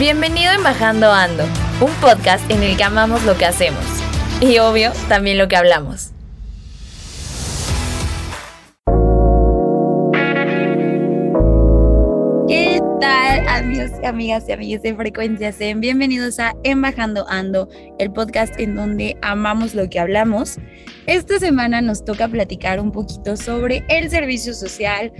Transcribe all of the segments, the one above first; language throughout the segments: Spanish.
Bienvenido en Bajando Ando, un podcast en el que amamos lo que hacemos y obvio también lo que hablamos. ¿Qué tal amigos y amigas y amigas de Frecuencia Zen? Bienvenidos a Embajando Ando, el podcast en donde amamos lo que hablamos. Esta semana nos toca platicar un poquito sobre el servicio social,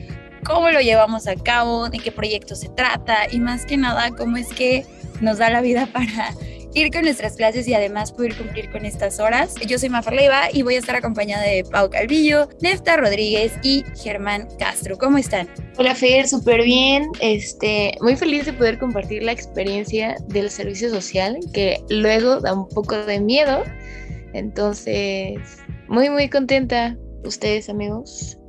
cómo lo llevamos a cabo, de qué proyecto se trata y más que nada cómo es que nos da la vida para ir con nuestras clases y además poder cumplir con estas horas. Yo soy Mafer Leiva y voy a estar acompañada de Pau Calvillo, Nefta Rodríguez y Germán Castro. ¿Cómo están? Hola Fer, súper bien. Este, muy feliz de poder compartir la experiencia del servicio social, que luego da un poco de miedo. Entonces, muy, muy contenta. ¿Ustedes, amigos?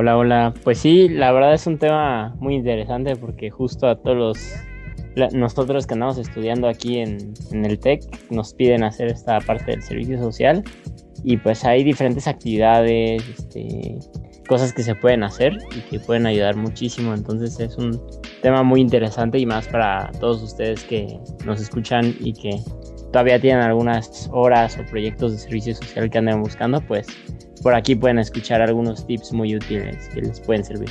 Hola, hola. Pues sí, la verdad es un tema muy interesante porque justo a todos los, nosotros que andamos estudiando aquí en, el TEC nos piden hacer esta parte del servicio social y pues hay diferentes actividades, este, cosas que se pueden hacer y que pueden ayudar muchísimo. Entonces es un tema muy interesante y más para todos ustedes que nos escuchan y que todavía tienen algunas horas o proyectos de servicio social que anden buscando, pues por aquí pueden escuchar algunos tips muy útiles que les pueden servir.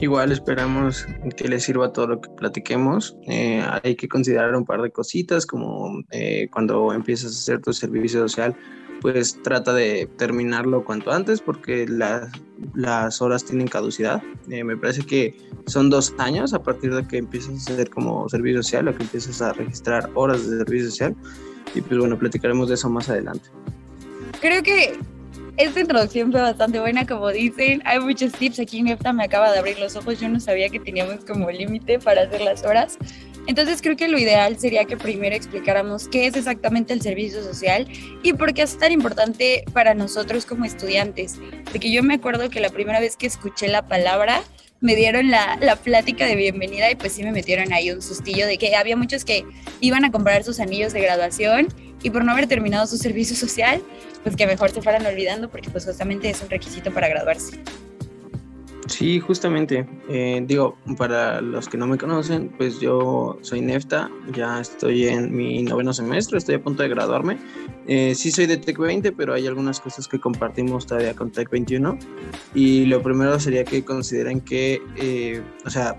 Igual esperamos que les sirva todo lo que platiquemos. Eh, hay que considerar un par de cositas, como eh, cuando empiezas a hacer tu servicio social, pues trata de terminarlo cuanto antes porque las horas tienen caducidad. Eh, me parece que son dos años a partir de que empiezas a hacer como servicio social o que empiezas a registrar horas de servicio social. Y pues bueno, platicaremos de eso más adelante. Creo que esta introducción fue bastante buena, como dicen. Hay muchos tips. Aquí Nefta me acaba de abrir los ojos. Yo no sabía que teníamos como límite para hacer las horas. Entonces creo que lo ideal sería que primero explicáramos qué es exactamente el servicio social y por qué es tan importante para nosotros como estudiantes. Porque yo me acuerdo que la primera vez que escuché la palabra me dieron la, la, plática de bienvenida y pues sí me metieron ahí un sustillo de que había muchos que iban a comprar sus anillos de graduación y por no haber terminado su servicio social, pues que mejor se fueran olvidando porque pues justamente es un requisito para graduarse. Sí, justamente. Eh, digo, para los que no me conocen, pues yo soy Nefta, ya estoy en mi noveno semestre, estoy a punto de graduarme. Eh, sí soy de Tech 20, pero hay algunas cosas que compartimos todavía con Tech 21. Y lo primero sería que consideren que, eh, o sea,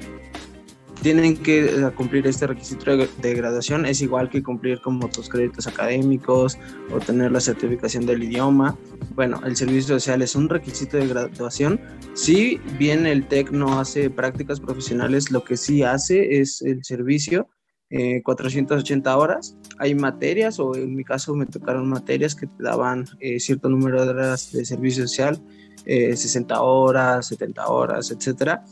tienen que eh, cumplir este requisito de graduación, es igual que cumplir como tus créditos académicos o tener la certificación del idioma. Bueno, el servicio social es un requisito de graduación. Si bien el TEC no hace prácticas profesionales, lo que sí hace es el servicio, 480 eh, horas. Hay materias, o en mi caso me tocaron materias que te daban eh, cierto número de horas de servicio social, 60 horas, 70 horas, etcétera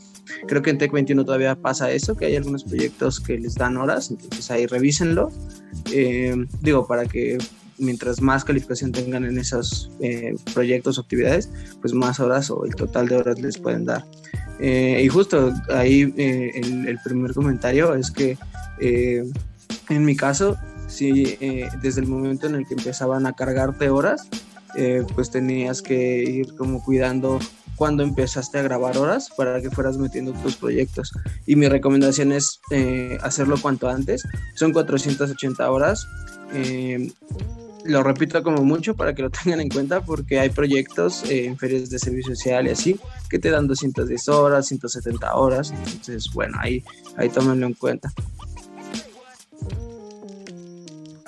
Creo que en Tech 21 todavía pasa eso, que hay algunos proyectos que les dan horas, entonces ahí revísenlo. Eh, digo, para que mientras más calificación tengan en esos eh, proyectos o actividades, pues más horas o el total de horas les pueden dar. Eh, y justo ahí el, el, primer comentario es que en mi caso, sí, desde el momento en el que empezaban a cargarte horas, pues tenías que ir como cuidando cuando empezaste a grabar horas para que fueras metiendo tus proyectos. Y mi recomendación es eh, hacerlo cuanto antes. Son 480 horas. Eh, lo repito como mucho para que lo tengan en cuenta porque hay proyectos eh, en ferias de servicio social y así que te dan 210 horas, 170 horas. Entonces, bueno, ahí, ahí tómenlo en cuenta.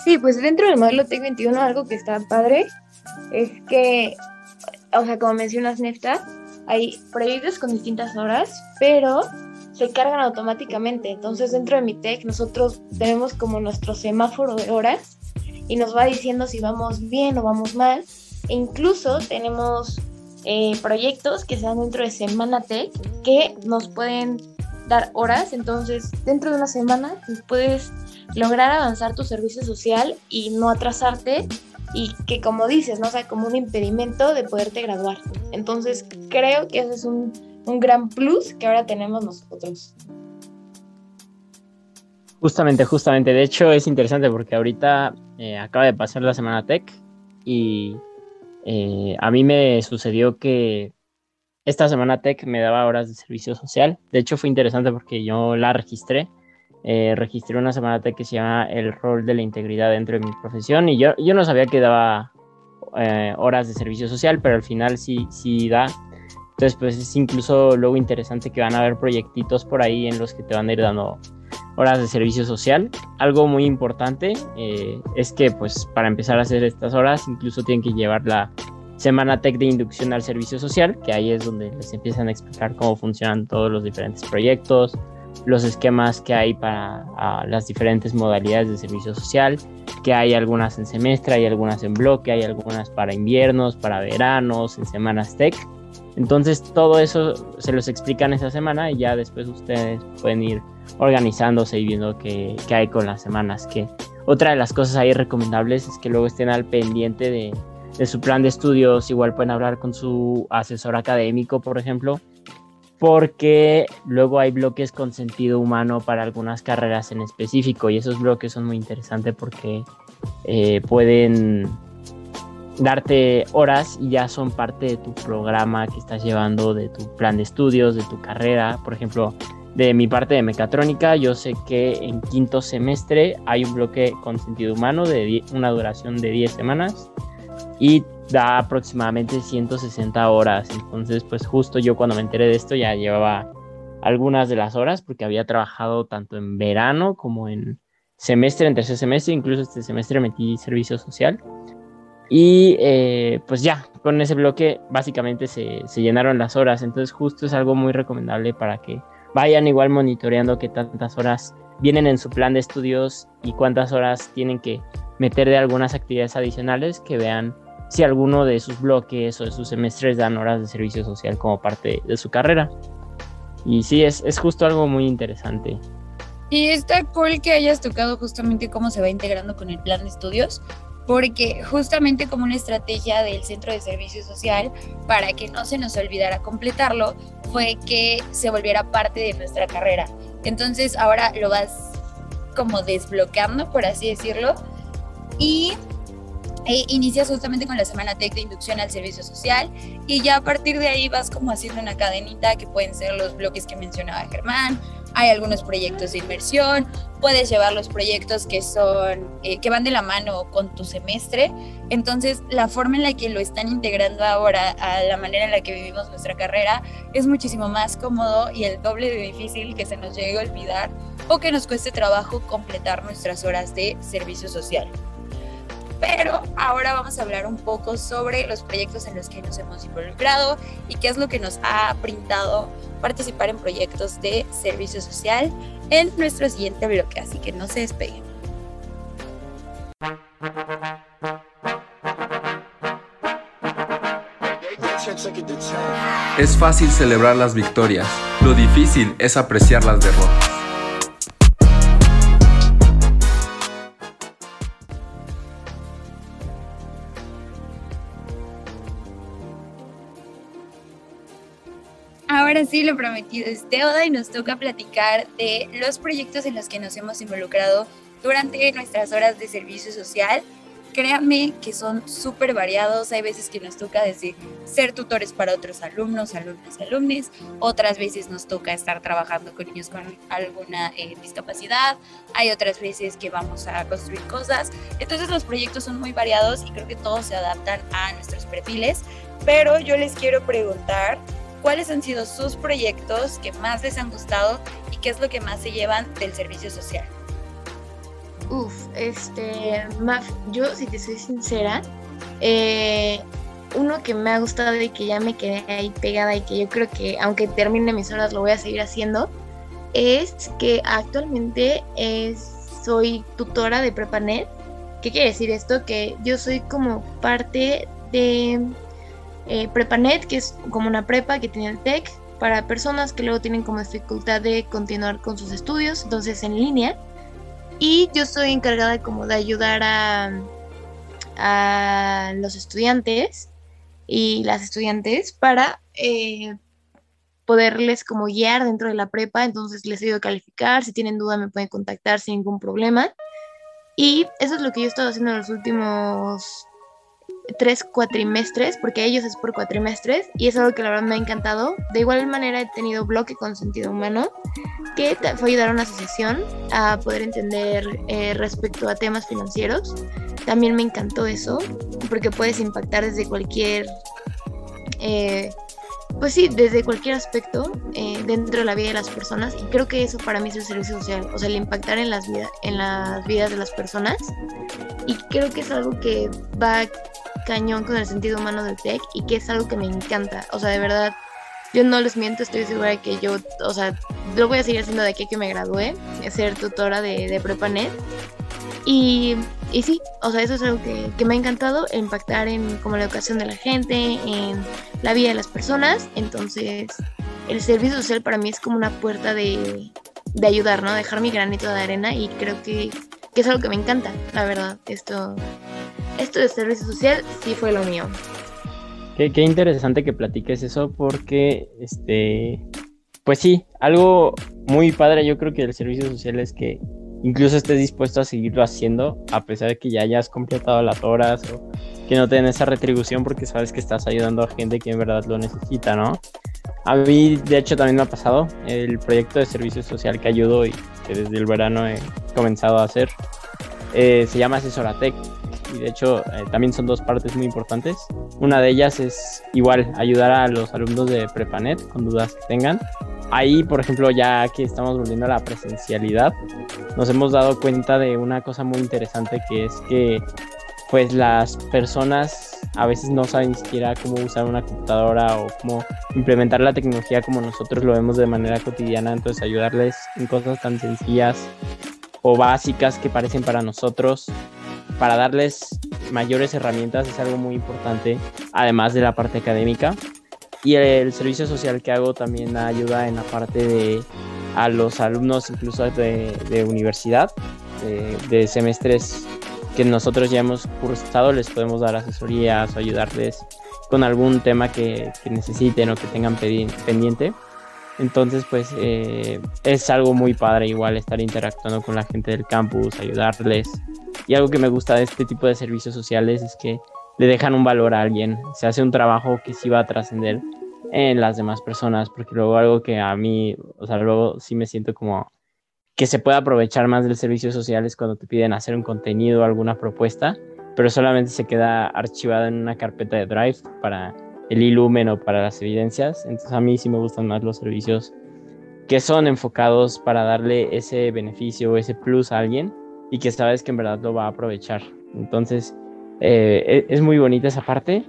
Sí, pues dentro del modelo TEC 21 algo que está padre es que, o sea, como mencionas Nefta, hay proyectos con distintas horas, pero se cargan automáticamente. Entonces dentro de mi tech nosotros tenemos como nuestro semáforo de horas y nos va diciendo si vamos bien o vamos mal. E incluso tenemos eh, proyectos que se dentro de Semana Tech que nos pueden dar horas, entonces dentro de una semana pues, puedes lograr avanzar tu servicio social y no atrasarte y que como dices, no sea como un impedimento de poderte graduar. Entonces creo que ese es un, un gran plus que ahora tenemos nosotros. Justamente, justamente. De hecho, es interesante porque ahorita eh, acaba de pasar la semana Tech y eh, a mí me sucedió que esta semana Tech me daba horas de servicio social. De hecho, fue interesante porque yo la registré. Eh, registré una semana Tech que se llama El rol de la integridad dentro de mi profesión y yo, yo no sabía que daba horas de servicio social, pero al final sí, sí da. Entonces, pues es incluso luego interesante que van a haber proyectitos por ahí en los que te van a ir dando horas de servicio social. Algo muy importante eh, es que pues para empezar a hacer estas horas incluso tienen que llevar la semana tech de inducción al servicio social, que ahí es donde les empiezan a explicar cómo funcionan todos los diferentes proyectos, los esquemas que hay para las diferentes modalidades de servicio social, que hay algunas en semestre, hay algunas en bloque, hay algunas para inviernos, para veranos, en semanas tech. Entonces todo eso se los explican esa semana y ya después ustedes pueden ir organizándose y viendo qué, hay con las semanas. Que otra de las cosas ahí recomendables es que luego estén al pendiente de, de su plan de estudios. Igual pueden hablar con su asesor académico, por ejemplo, porque luego hay bloques con sentido humano para algunas carreras en específico y esos bloques son muy interesantes porque eh, pueden darte horas y ya son parte de tu programa que estás llevando, de tu plan de estudios, de tu carrera. Por ejemplo, de mi parte de mecatrónica, yo sé que en quinto semestre hay un bloque con sentido humano de una duración de 10 semanas y da aproximadamente 160 horas. Entonces, pues justo yo cuando me enteré de esto ya llevaba algunas de las horas porque había trabajado tanto en verano como en semestre, en tercer semestre, incluso este semestre metí servicio social. Y eh, pues ya, con ese bloque básicamente se, se llenaron las horas. Entonces justo es algo muy recomendable para que vayan igual monitoreando qué tantas horas vienen en su plan de estudios y cuántas horas tienen que meter de algunas actividades adicionales que vean si alguno de sus bloques o de sus semestres dan horas de servicio social como parte de su carrera. Y sí, es, es justo algo muy interesante. Y está cool que hayas tocado justamente cómo se va integrando con el plan de estudios, porque justamente como una estrategia del Centro de Servicio Social, para que no se nos olvidara completarlo, fue que se volviera parte de nuestra carrera. Entonces ahora lo vas como desbloqueando, por así decirlo, y e inicias justamente con la semana tech de inducción al servicio social y ya a partir de ahí vas como haciendo una cadenita que pueden ser los bloques que mencionaba Germán, hay algunos proyectos de inversión, puedes llevar los proyectos que son, eh, que van de la mano con tu semestre. Entonces, la forma en la que lo están integrando ahora a la manera en la que vivimos nuestra carrera es muchísimo más cómodo y el doble de difícil que se nos llegue a olvidar o que nos cueste trabajo completar nuestras horas de servicio social. Pero ahora vamos a hablar un poco sobre los proyectos en los que nos hemos involucrado y qué es lo que nos ha brindado participar en proyectos de servicio social en nuestro siguiente bloque, así que no se despeguen. Es fácil celebrar las victorias, lo difícil es apreciar las derrotas. Prometido es deuda y nos toca platicar de los proyectos en los que nos hemos involucrado durante nuestras horas de servicio social. Créanme que son súper variados. Hay veces que nos toca desde ser tutores para otros alumnos, alumnas, alumnes. Otras veces nos toca estar trabajando con niños con alguna eh, discapacidad. Hay otras veces que vamos a construir cosas. Entonces los proyectos son muy variados y creo que todos se adaptan a nuestros perfiles. Pero yo les quiero preguntar cuáles han sido sus proyectos que más les han gustado y qué es lo que más se llevan del servicio social. Uf, este, Maf, yo si te soy sincera, eh, uno que me ha gustado y que ya me quedé ahí pegada y que yo creo que aunque termine mis horas lo voy a seguir haciendo, es que actualmente soy tutora de PrepaNet. ¿Qué quiere decir esto? Que yo soy como parte de eh, PrepaNet, que es como una prepa que tiene el TEC, para personas que luego tienen como dificultad de continuar con sus estudios, entonces en línea. Y yo estoy encargada como de ayudar a, a los estudiantes y las estudiantes para eh, poderles como guiar dentro de la prepa, entonces les ayudo a calificar, si tienen duda me pueden contactar sin ningún problema. Y eso es lo que yo he estado haciendo en los últimos tres cuatrimestres, porque ellos es por cuatrimestres, y es algo que la verdad me ha encantado. De igual manera he tenido bloque con sentido humano, que fue ayudar a una asociación a poder entender eh, respecto a temas financieros. También me encantó eso, porque puedes impactar desde cualquier... Eh, pues sí, desde cualquier aspecto eh, dentro de la vida de las personas y creo que eso para mí es el servicio social, o sea, el impactar en las, vidas en las vidas de las personas y creo que es algo que va cañón con el sentido humano del tech y que es algo que me encanta, o sea, de verdad, yo no les miento, estoy segura que yo, o sea, lo voy a seguir haciendo de aquí que me gradué, ser tutora de, de PrepaNet y, y, sí, o sea, eso es algo que, que, me ha encantado, impactar en como la educación de la gente, en la vida de las personas. Entonces, el servicio social para mí es como una puerta de, de ayudar, ¿no? Dejar mi granito de arena y creo que, que, es algo que me encanta, la verdad. Esto, esto de servicio social sí fue lo mío. Qué, qué interesante que platiques eso porque, este, pues sí, algo muy padre yo creo que el servicio social es que incluso estés dispuesto a seguirlo haciendo a pesar de que ya hayas completado las horas o que no te den esa retribución porque sabes que estás ayudando a gente que en verdad lo necesita, ¿no? A mí, de hecho, también me ha pasado el proyecto de servicio social que ayudo y que desde el verano he comenzado a hacer. Eh, se llama Asesoratec y de hecho eh, también son dos partes muy importantes. Una de ellas es igual ayudar a los alumnos de Prepanet con dudas que tengan ahí, por ejemplo, ya que estamos volviendo a la presencialidad, nos hemos dado cuenta de una cosa muy interesante que es que pues las personas a veces no saben ni siquiera cómo usar una computadora o cómo implementar la tecnología como nosotros lo vemos de manera cotidiana, entonces ayudarles en cosas tan sencillas o básicas que parecen para nosotros, para darles mayores herramientas es algo muy importante, además de la parte académica. Y el servicio social que hago también ayuda en la parte de a los alumnos incluso de, universidad, de, semestres que nosotros ya hemos cursado, les podemos dar asesorías o ayudarles con algún tema que, necesiten o que tengan pendiente. Entonces, pues eh, es algo muy padre igual estar interactuando con la gente del campus, ayudarles. Y algo que me gusta de este tipo de servicios sociales es que le dejan un valor a alguien, se hace un trabajo que sí va a trascender en las demás personas, porque luego algo que a mí, o sea, luego sí me siento como que se puede aprovechar más del servicio social es cuando te piden hacer un contenido o alguna propuesta, pero solamente se queda archivada en una carpeta de Drive para el ilumen o para las evidencias. Entonces a mí sí me gustan más los servicios que son enfocados para darle ese beneficio o ese plus a alguien y que sabes que en verdad lo va a aprovechar. Entonces, eh, e, es muy bonita esa parte.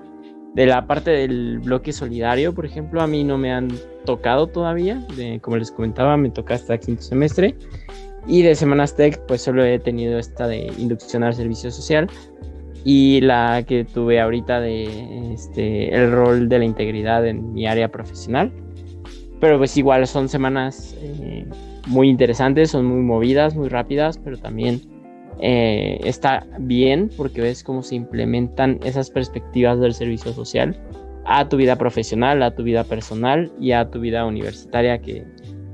De la parte del bloque solidario, por ejemplo, a mí no me han tocado todavía. Como les comentaba, me toca hasta quinto semestre. Y de Semanas Tech, pues solo he tenido esta de inducción al servicio social. Y la que tuve ahorita de este, el rol de la integridad en mi área profesional. Pero pues igual son semanas eh, muy interesantes, son muy movidas, muy rápidas, pero también eh, está bien porque ves cómo se implementan esas perspectivas del servicio social a tu vida profesional, a tu vida personal y a tu vida universitaria que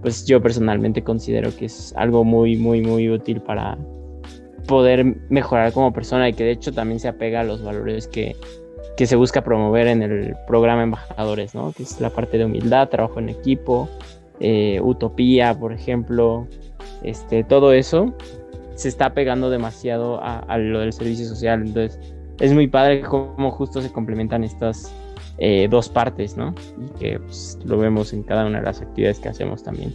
pues yo personalmente considero que es algo muy muy muy útil para poder mejorar como persona y que de hecho también se apega a los valores que, que se busca promover en el programa Embajadores, ¿no? que es la parte de humildad, trabajo en equipo, eh, utopía, por ejemplo, este, todo eso se está pegando demasiado a, lo del servicio social. Entonces, es muy padre cómo justo se complementan estas eh, dos partes, ¿no? Y que pues, lo vemos en cada una de las actividades que hacemos también.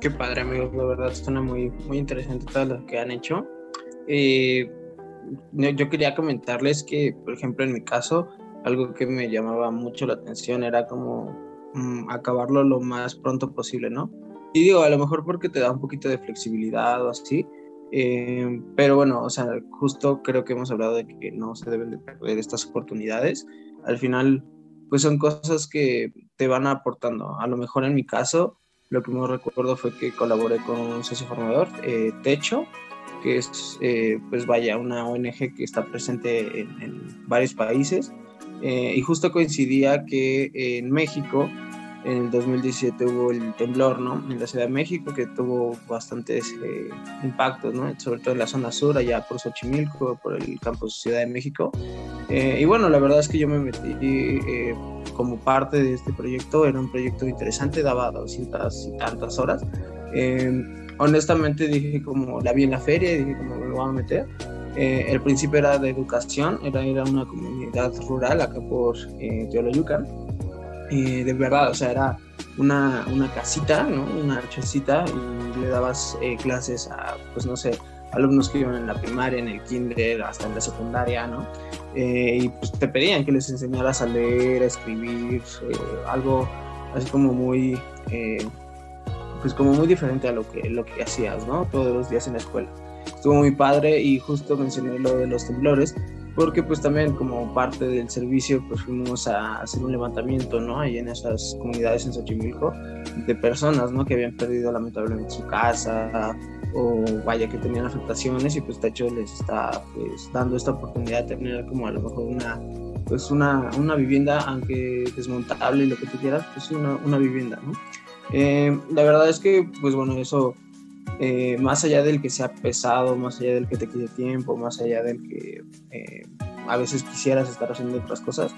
Qué padre, amigos, la verdad suena muy, muy interesante todo lo que han hecho. Eh, yo quería comentarles que, por ejemplo, en mi caso, algo que me llamaba mucho la atención era como mm, acabarlo lo más pronto posible, ¿no? Y digo, a lo mejor porque te da un poquito de flexibilidad o así, eh, pero bueno, o sea, justo creo que hemos hablado de que no se deben de perder estas oportunidades. Al final, pues son cosas que te van aportando. A lo mejor en mi caso, lo que me recuerdo fue que colaboré con un socio formador, eh, Techo, que es, eh, pues vaya, una ONG que está presente en, varios países. Eh, y justo coincidía que en México, en el 2017 hubo el temblor, ¿no? En la Ciudad de México, que tuvo bastantes impactos, ¿no? Sobre todo en la zona sur, allá por Xochimilco, por el campus Ciudad de México. y bueno, la verdad es que yo me metí como parte de este proyecto. Era un proyecto interesante, daba 200 y tantas horas. Eh, honestamente dije como la vi en la feria y dije como me voy a meter. Eh, el principio era de educación, era ir a una comunidad rural acá por eh, Teoloyucan. Y de verdad, o sea, era una, una casita, ¿no? Una archecita y le dabas eh, clases a, pues no sé, alumnos que iban en la primaria, en el kinder, hasta en la secundaria, ¿no? Eh, y pues te pedían que les enseñaras a leer, a escribir, eh, algo así como muy, eh, pues como muy diferente a lo que, lo que hacías, ¿no? Todos los días en la escuela. Estuvo muy padre y justo mencioné lo de los temblores, porque pues también como parte del servicio pues fuimos a hacer un levantamiento, ¿no? Ahí en esas comunidades en Xochimilco de personas, ¿no? Que habían perdido lamentablemente su casa, o vaya que tenían afectaciones y pues Techo les está pues dando esta oportunidad de tener como a lo mejor una pues una, una vivienda aunque desmontable y lo que tú quieras pues una, una vivienda ¿no? Eh, la verdad es que pues bueno eso eh, más allá del que sea pesado más allá del que te quede tiempo más allá del que eh, a veces quisieras estar haciendo otras cosas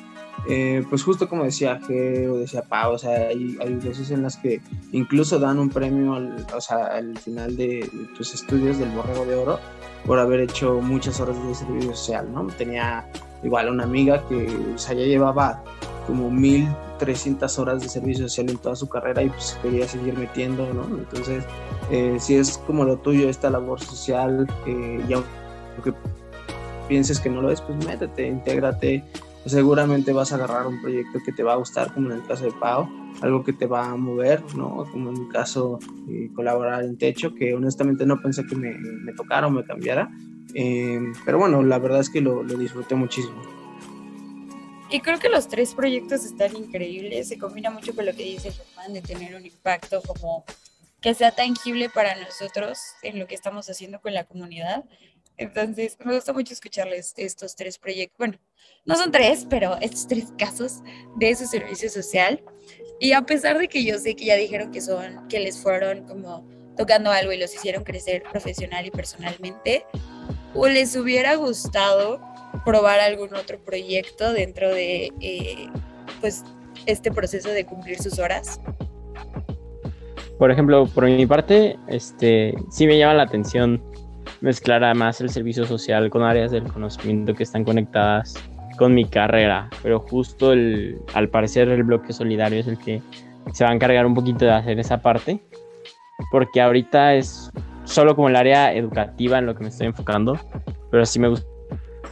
eh, pues justo como decía G o decía Pau, o sea, hay, hay, veces en las que incluso dan un premio al, o sea, al final de, tus estudios del Borrego de Oro por haber hecho muchas horas de servicio social, ¿no? Tenía igual una amiga que, o sea, ya llevaba como 1300 horas de servicio social en toda su carrera y pues quería seguir metiendo, ¿no? Entonces, eh, si es como lo tuyo esta labor social, eh, y aunque pienses que no lo es, pues métete, intégrate, seguramente vas a agarrar un proyecto que te va a gustar, como en el caso de Pau, algo que te va a mover, ¿no? Como en mi caso, eh, colaborar en Techo, que honestamente no pensé que me, me tocara o me cambiara, eh, pero bueno, la verdad es que lo, lo, disfruté muchísimo. Y creo que los tres proyectos están increíbles, se combina mucho con lo que dice Germán de tener un impacto como que sea tangible para nosotros en lo que estamos haciendo con la comunidad. Entonces, me gusta mucho escucharles estos tres proyectos, bueno, no son tres, pero estos tres casos de su servicio social. Y a pesar de que yo sé que ya dijeron que son, que les fueron como tocando algo y los hicieron crecer profesional y personalmente, ¿o les hubiera gustado probar algún otro proyecto dentro de eh, pues este proceso de cumplir sus horas? Por ejemplo, por mi parte, este sí me llama la atención mezclar más el servicio social con áreas del conocimiento que están conectadas con mi carrera, pero justo el, al parecer el bloque solidario es el que se va a encargar un poquito de hacer esa parte, porque ahorita es solo como el área educativa en lo que me estoy enfocando, pero sí me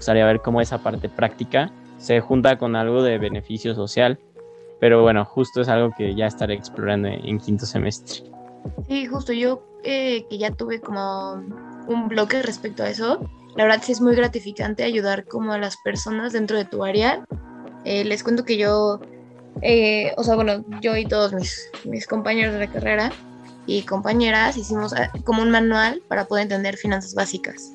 gustaría ver cómo esa parte práctica se junta con algo de beneficio social, pero bueno, justo es algo que ya estaré explorando en quinto semestre. Sí, justo yo eh, que ya tuve como un bloque respecto a eso, la verdad sí es muy gratificante ayudar como a las personas dentro de tu área. Eh, les cuento que yo, eh, o sea, bueno, yo y todos mis, mis compañeros de la carrera y compañeras hicimos ah, como un manual para poder entender finanzas básicas.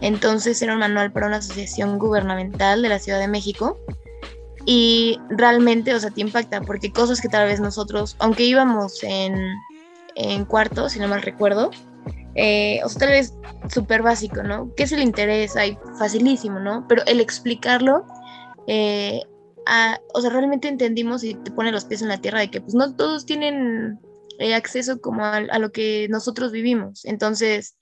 Entonces era un manual para una asociación gubernamental de la Ciudad de México y realmente, o sea, te impacta porque cosas que tal vez nosotros, aunque íbamos en, en cuarto, si no mal recuerdo, eh, o sea, tal vez súper básico, ¿no? ¿Qué es el interés? Hay facilísimo, ¿no? Pero el explicarlo, eh, o sea, realmente entendimos y te pone los pies en la tierra de que pues no todos tienen eh, acceso como a, lo que nosotros vivimos. Entonces,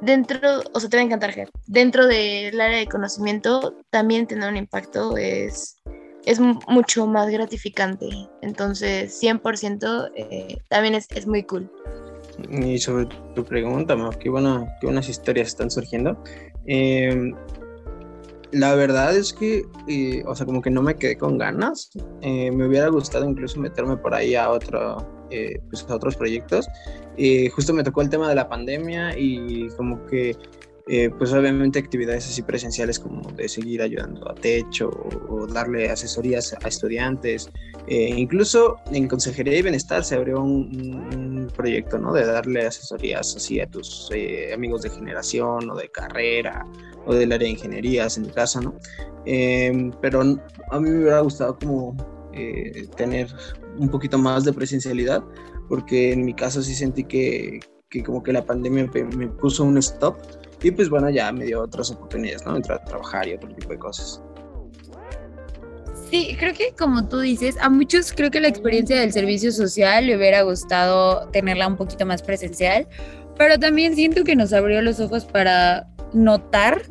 dentro, o sea, te va a encantar, Ger. Dentro del área de conocimiento, también tener un impacto es, es mucho más gratificante. Entonces, 100% también es, es muy cool. Y sobre tu pregunta, qué, buena, qué buenas historias están surgiendo. Eh, la verdad es que, eh, o sea, como que no me quedé con ganas. Eh, me hubiera gustado incluso meterme por ahí a, otro, pues a otros proyectos. justo me tocó el tema de la pandemia y como que eh, pues obviamente actividades así presenciales como de seguir ayudando a techo o, darle asesorías a estudiantes. Eh, incluso en Consejería y Bienestar se abrió un, proyecto, ¿no? De darle asesorías así a tus eh, amigos de generación o de carrera o del área de ingenierías en mi caso, ¿no? pero a mí me hubiera gustado como tener un poquito más de presencialidad porque en mi caso sí sentí que, que como que la pandemia me puso un stop y pues bueno, ya me dio otras oportunidades, ¿no? Entrar a trabajar y otro tipo de cosas. Sí, creo que como tú dices, a muchos creo que la experiencia del servicio social le hubiera gustado tenerla un poquito más presencial, pero también siento que nos abrió los ojos para notar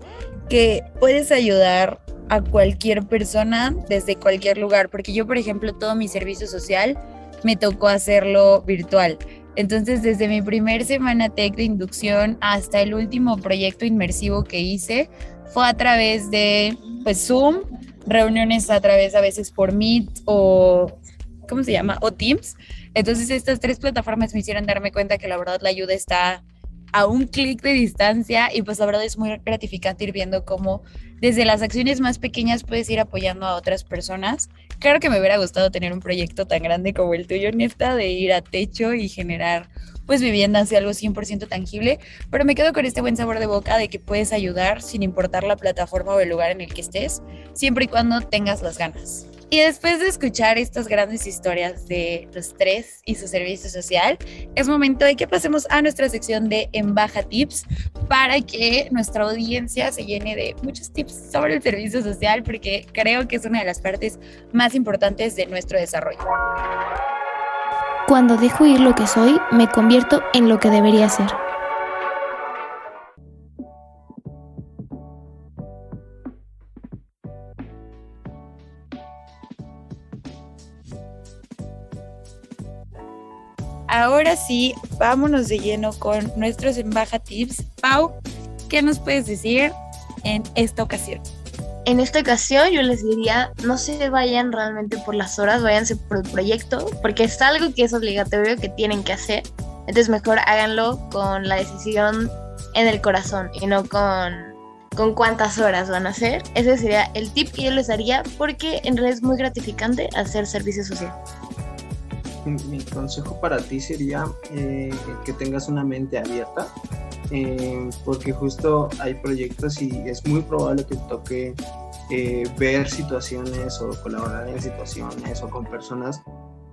que puedes ayudar a cualquier persona desde cualquier lugar, porque yo, por ejemplo, todo mi servicio social me tocó hacerlo virtual. Entonces, desde mi primer semana tech de inducción hasta el último proyecto inmersivo que hice, fue a través de pues, Zoom, reuniones a través a veces por Meet o, ¿cómo se llama? O Teams. Entonces, estas tres plataformas me hicieron darme cuenta que la verdad la ayuda está a un clic de distancia y pues la verdad es muy gratificante ir viendo cómo desde las acciones más pequeñas puedes ir apoyando a otras personas. Claro que me hubiera gustado tener un proyecto tan grande como el tuyo, Nefta, de ir a techo y generar pues vivienda hacia algo 100% tangible, pero me quedo con este buen sabor de boca de que puedes ayudar sin importar la plataforma o el lugar en el que estés, siempre y cuando tengas las ganas. Y después de escuchar estas grandes historias de los tres y su servicio social, es momento de que pasemos a nuestra sección de Embaja Tips para que nuestra audiencia se llene de muchos tips sobre el servicio social, porque creo que es una de las partes más importantes de nuestro desarrollo. Cuando dejo ir lo que soy, me convierto en lo que debería ser. Ahora sí, vámonos de lleno con nuestros Embaja Tips. Pau, ¿qué nos puedes decir en esta ocasión? En esta ocasión yo les diría, no se vayan realmente por las horas, váyanse por el proyecto, porque es algo que es obligatorio que tienen que hacer. Entonces mejor háganlo con la decisión en el corazón y no con, con cuántas horas van a hacer. Ese sería el tip que yo les daría porque en realidad es muy gratificante hacer servicio social mi consejo para ti sería eh, que tengas una mente abierta, eh, porque justo hay proyectos y es muy probable que toque eh, ver situaciones o colaborar en situaciones o con personas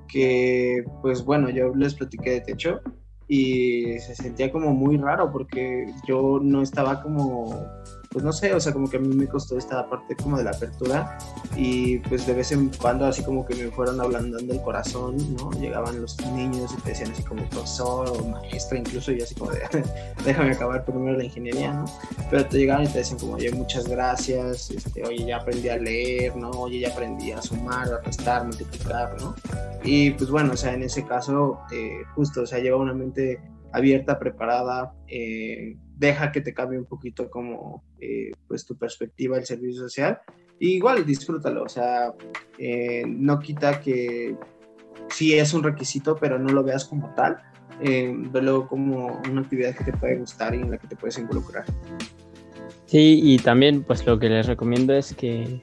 que, pues bueno, yo les platiqué de techo y se sentía como muy raro porque yo no estaba como pues no sé, o sea, como que a mí me costó esta parte como de la apertura y pues de vez en cuando así como que me fueron hablando del corazón, ¿no? Llegaban los niños y te decían así como profesor o maestra incluso y así como de déjame acabar primero la ingeniería, ¿no? Pero te llegaban y te decían como, oye, muchas gracias, este, oye, ya aprendí a leer, ¿no? Oye, ya aprendí a sumar, a restar, multiplicar, ¿no? Y pues bueno, o sea, en ese caso, eh, justo, o sea, lleva una mente abierta, preparada, eh, deja que te cambie un poquito como eh, pues tu perspectiva del servicio social. Y igual disfrútalo, o sea, eh, no quita que sí es un requisito, pero no lo veas como tal, eh, velo como una actividad que te puede gustar y en la que te puedes involucrar. Sí, y también pues lo que les recomiendo es que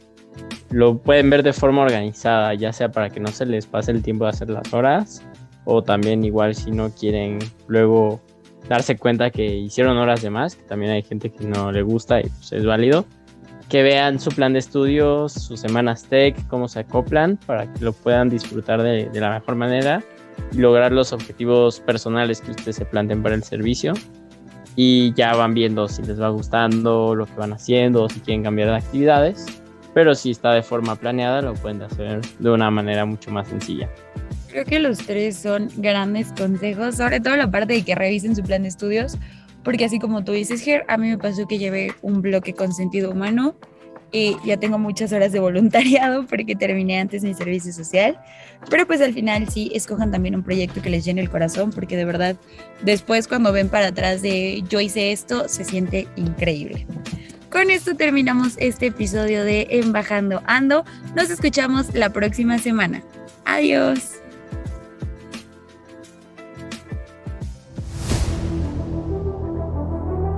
lo pueden ver de forma organizada, ya sea para que no se les pase el tiempo de hacer las horas o también igual si no quieren luego darse cuenta que hicieron horas de más, que también hay gente que no le gusta y pues es válido, que vean su plan de estudios, sus semanas tech, cómo se acoplan para que lo puedan disfrutar de, de la mejor manera y lograr los objetivos personales que ustedes se planteen para el servicio. Y ya van viendo si les va gustando lo que van haciendo o si quieren cambiar de actividades. Pero si está de forma planeada, lo pueden hacer de una manera mucho más sencilla. Creo que los tres son grandes consejos, sobre todo la parte de que revisen su plan de estudios, porque así como tú dices, Ger, a mí me pasó que llevé un bloque con sentido humano y ya tengo muchas horas de voluntariado porque terminé antes mi servicio social, pero pues al final sí, escojan también un proyecto que les llene el corazón, porque de verdad después cuando ven para atrás de yo hice esto, se siente increíble. Con esto terminamos este episodio de Embajando Ando. Nos escuchamos la próxima semana. Adiós.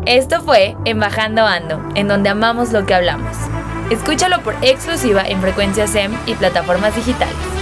Esto fue Embajando Ando, en donde amamos lo que hablamos. Escúchalo por exclusiva en frecuencia SEM y plataformas digitales.